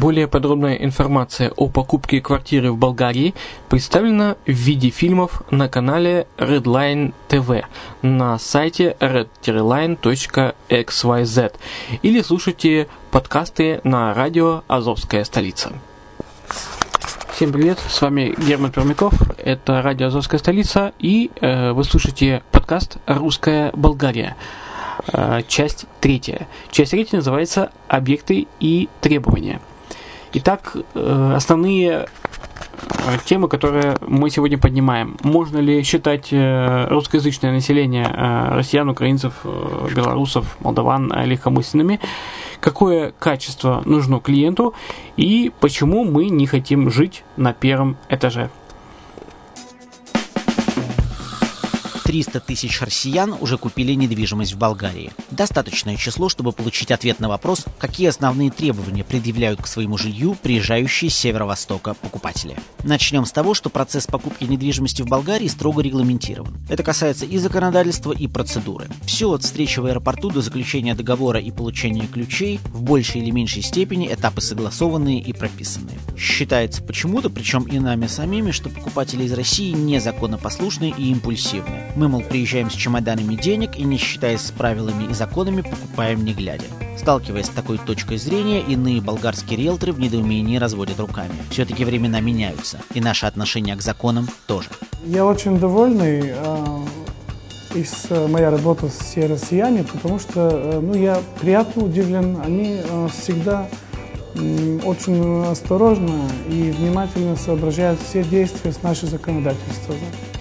Более подробная информация о покупке квартиры в Болгарии представлена в виде фильмов на канале Redline TV на сайте red-line.xyz или слушайте подкасты на радио «Азовская столица». Всем привет, с вами Герман Пермяков, это радио «Азовская столица» и э, вы слушаете подкаст «Русская Болгария». Э, часть третья. Часть третья называется «Объекты и требования». Итак, э, основные э, темы, которые мы сегодня поднимаем. Можно ли считать э, русскоязычное население россиян, украинцев, белорусов, молдаван легкомысленными? Какое качество нужно клиенту и почему мы не хотим жить на первом этаже? 300 тысяч россиян уже купили недвижимость в Болгарии. Достаточное число, чтобы получить ответ на вопрос, какие основные требования предъявляют к своему жилью приезжающие с северо-востока покупатели. Начнем с того, что процесс покупки недвижимости в Болгарии строго регламентирован. Это касается и законодательства, и процедуры. Все от встречи в аэропорту до заключения договора и получения ключей в большей или меньшей степени этапы согласованные и прописанные. Считается почему-то, причем и нами самими, что покупатели из России незаконнопослушные и импульсивные. Мы, мол, приезжаем с чемоданами денег и, не считаясь с правилами и законами, покупаем не глядя. Сталкиваясь с такой точкой зрения, иные болгарские риэлторы в недоумении разводят руками. Все-таки времена меняются, и наше отношение к законам тоже. Я очень довольный э, из э, моя работа с россияне, потому что э, ну, я приятно удивлен. Они всегда очень осторожно и внимательно соображают все действия с нашей законодательства.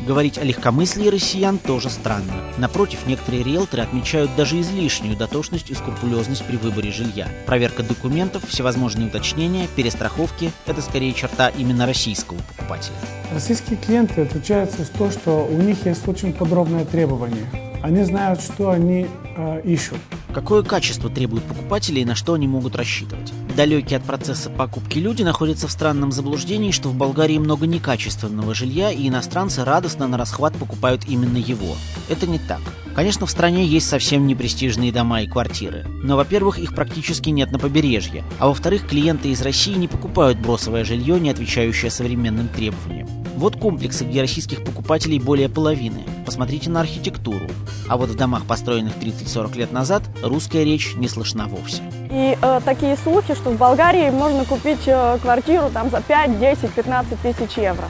Говорить о легкомыслии россиян тоже странно. Напротив, некоторые риэлторы отмечают даже излишнюю дотошность и скрупулезность при выборе жилья. Проверка документов, всевозможные уточнения, перестраховки – это скорее черта именно российского покупателя. Российские клиенты отличаются с то, что у них есть очень подробное требование. Они знают, что они э, ищут. Какое качество требуют покупатели и на что они могут рассчитывать? Далекие от процесса покупки люди находятся в странном заблуждении, что в Болгарии много некачественного жилья, и иностранцы радостно на расхват покупают именно его. Это не так. Конечно, в стране есть совсем непрестижные дома и квартиры. Но, во-первых, их практически нет на побережье. А во-вторых, клиенты из России не покупают бросовое жилье, не отвечающее современным требованиям. Вот комплексы, где российских покупателей более половины. Посмотрите на архитектуру. А вот в домах, построенных 30-40 лет назад, русская речь не слышна вовсе. И э, такие слухи, что в Болгарии можно купить э, квартиру там за 5, 10, 15 тысяч евро.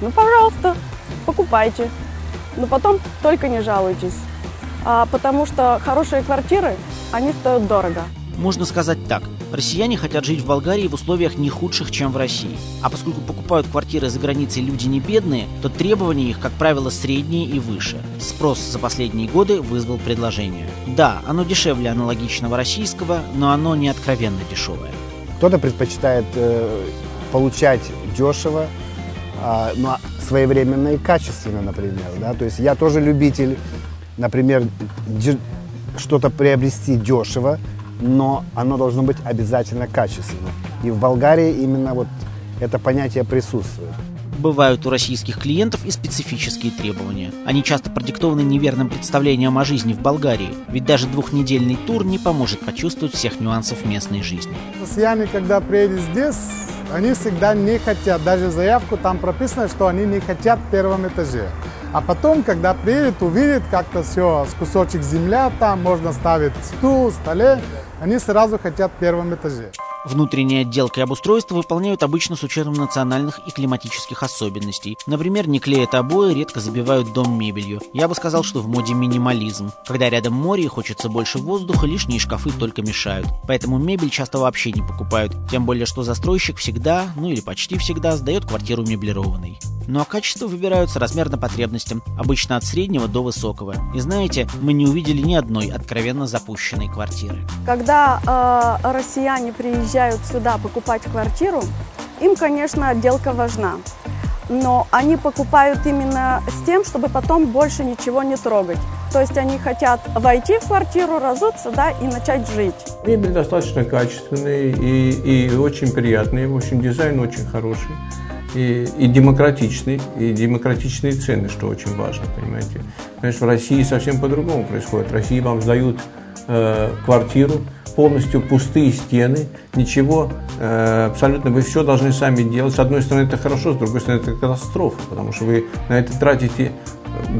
Ну, пожалуйста, покупайте. Но потом только не жалуйтесь. А, потому что хорошие квартиры, они стоят дорого. Можно сказать так. Россияне хотят жить в Болгарии в условиях не худших, чем в России. А поскольку покупают квартиры за границей люди не бедные, то требования их, как правило, средние и выше. Спрос за последние годы вызвал предложение. Да, оно дешевле аналогичного российского, но оно не откровенно дешевое. Кто-то предпочитает э, получать дешево, э, но своевременно и качественно, например. Да? То есть я тоже любитель, например, что-то приобрести дешево, но оно должно быть обязательно качественным. И в Болгарии именно вот это понятие присутствует. Бывают у российских клиентов и специфические требования. Они часто продиктованы неверным представлением о жизни в Болгарии, ведь даже двухнедельный тур не поможет почувствовать всех нюансов местной жизни. Россияне, когда приедут здесь, они всегда не хотят, даже заявку там прописано, что они не хотят в первом этаже. А потом, когда приедет, увидит как-то все, с кусочек земля там, можно ставить стул, столе, они сразу хотят в первом этаже. Внутренняя отделка и обустройство выполняют обычно с учетом национальных и климатических особенностей. Например, не клеят обои, редко забивают дом мебелью. Я бы сказал, что в моде минимализм. Когда рядом море и хочется больше воздуха, лишние шкафы только мешают. Поэтому мебель часто вообще не покупают. Тем более, что застройщик всегда, ну или почти всегда, сдает квартиру меблированной. Ну а качество выбирают соразмерно потребностям, обычно от среднего до высокого. И знаете, мы не увидели ни одной откровенно запущенной квартиры. Когда э, россияне приезжают сюда покупать квартиру, им, конечно, отделка важна. Но они покупают именно с тем, чтобы потом больше ничего не трогать. То есть они хотят войти в квартиру, разуться, да, и начать жить. Мебель достаточно качественная и, и очень приятная, в общем, дизайн очень хороший и, и демократичный, и демократичные цены, что очень важно, понимаете. Конечно, в России совсем по-другому происходит. В России вам сдают э, квартиру, полностью пустые стены, ничего, э, абсолютно вы все должны сами делать. С одной стороны это хорошо, с другой стороны это катастрофа, потому что вы на это тратите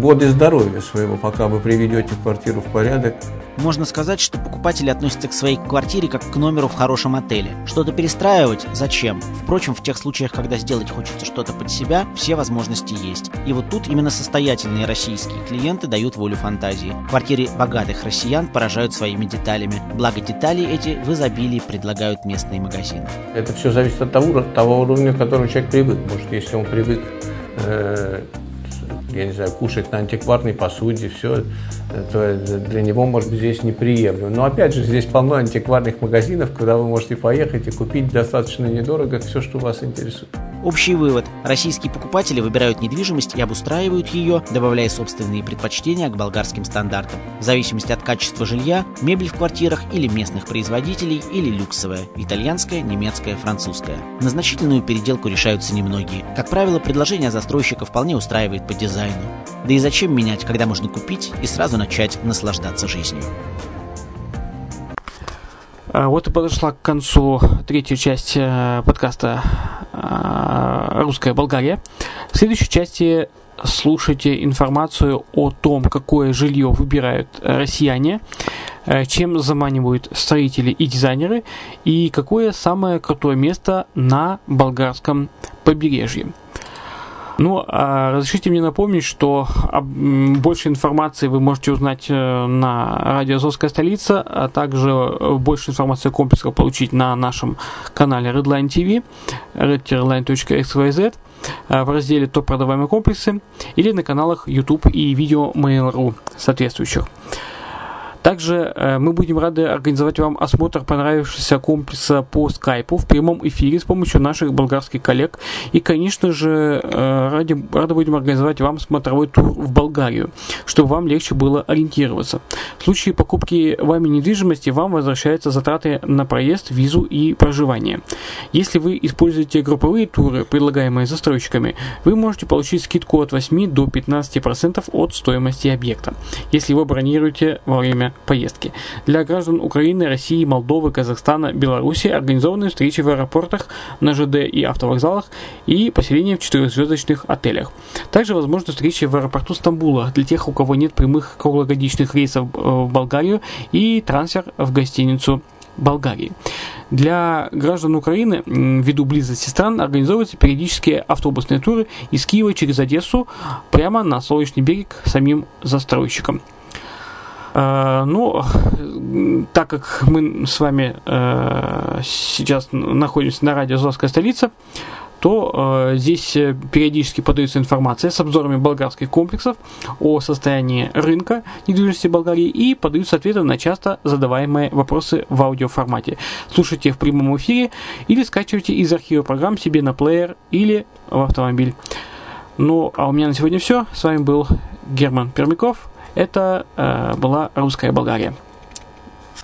годы здоровья своего, пока вы приведете квартиру в порядок. Можно сказать, что покупатели относятся к своей квартире как к номеру в хорошем отеле. Что-то перестраивать зачем? Впрочем, в тех случаях, когда сделать хочется что-то под себя, все возможности есть. И вот тут именно состоятельные российские клиенты дают волю фантазии. Квартиры богатых россиян поражают своими деталями. Благо детали эти в изобилии предлагают местные магазины. Это все зависит от того, того уровня, к которому человек привык. Может, если он привык э, я не знаю, кушать на антикварной посуде, все, то для него, может быть, здесь неприемлемо. Но опять же, здесь полно антикварных магазинов, куда вы можете поехать и купить достаточно недорого все, что вас интересует. Общий вывод. Российские покупатели выбирают недвижимость и обустраивают ее, добавляя собственные предпочтения к болгарским стандартам. В зависимости от качества жилья, мебель в квартирах или местных производителей, или люксовая, итальянская, немецкая, французская. На значительную переделку решаются немногие. Как правило, предложение застройщика вполне устраивает по дизайну. Да и зачем менять, когда можно купить и сразу начать наслаждаться жизнью? А, вот и подошла к концу третья часть э, подкаста «Русская Болгария». В следующей части слушайте информацию о том, какое жилье выбирают россияне, э, чем заманивают строители и дизайнеры, и какое самое крутое место на болгарском побережье. Ну, а разрешите мне напомнить, что больше информации вы можете узнать э, на радио «Азовская столица», а также больше информации комплекса получить на нашем канале Redline TV, redline.xyz э, в разделе «Топ продаваемые комплексы» или на каналах YouTube и видео Mail.ru соответствующих. Также э, мы будем рады организовать вам осмотр понравившегося комплекса по скайпу в прямом эфире с помощью наших болгарских коллег. И, конечно же, э, ради, рады будем организовать вам смотровой тур в Болгарию, чтобы вам легче было ориентироваться. В случае покупки вами недвижимости вам возвращаются затраты на проезд, визу и проживание. Если вы используете групповые туры, предлагаемые застройщиками, вы можете получить скидку от 8 до 15% от стоимости объекта, если вы бронируете во время поездки. Для граждан Украины, России, Молдовы, Казахстана, Беларуси организованы встречи в аэропортах, на ЖД и автовокзалах и поселения в четырехзвездочных отелях. Также возможны встречи в аэропорту Стамбула для тех, у кого нет прямых круглогодичных рейсов э, в Болгарию и трансфер в гостиницу Болгарии. Для граждан Украины, ввиду близости стран, организовываются периодические автобусные туры из Киева через Одессу прямо на Солнечный берег самим застройщикам. Uh, ну, так как мы с вами uh, сейчас находимся на радио «Азовская столица», то э, здесь э, периодически подается информация с обзорами болгарских комплексов о состоянии рынка недвижимости Болгарии и подаются ответы на часто задаваемые вопросы в аудиоформате. Слушайте в прямом эфире или скачивайте из архива программ себе на плеер или в автомобиль. Ну, а у меня на сегодня все. С вами был Герман Пермяков. Это э, была «Русская Болгария».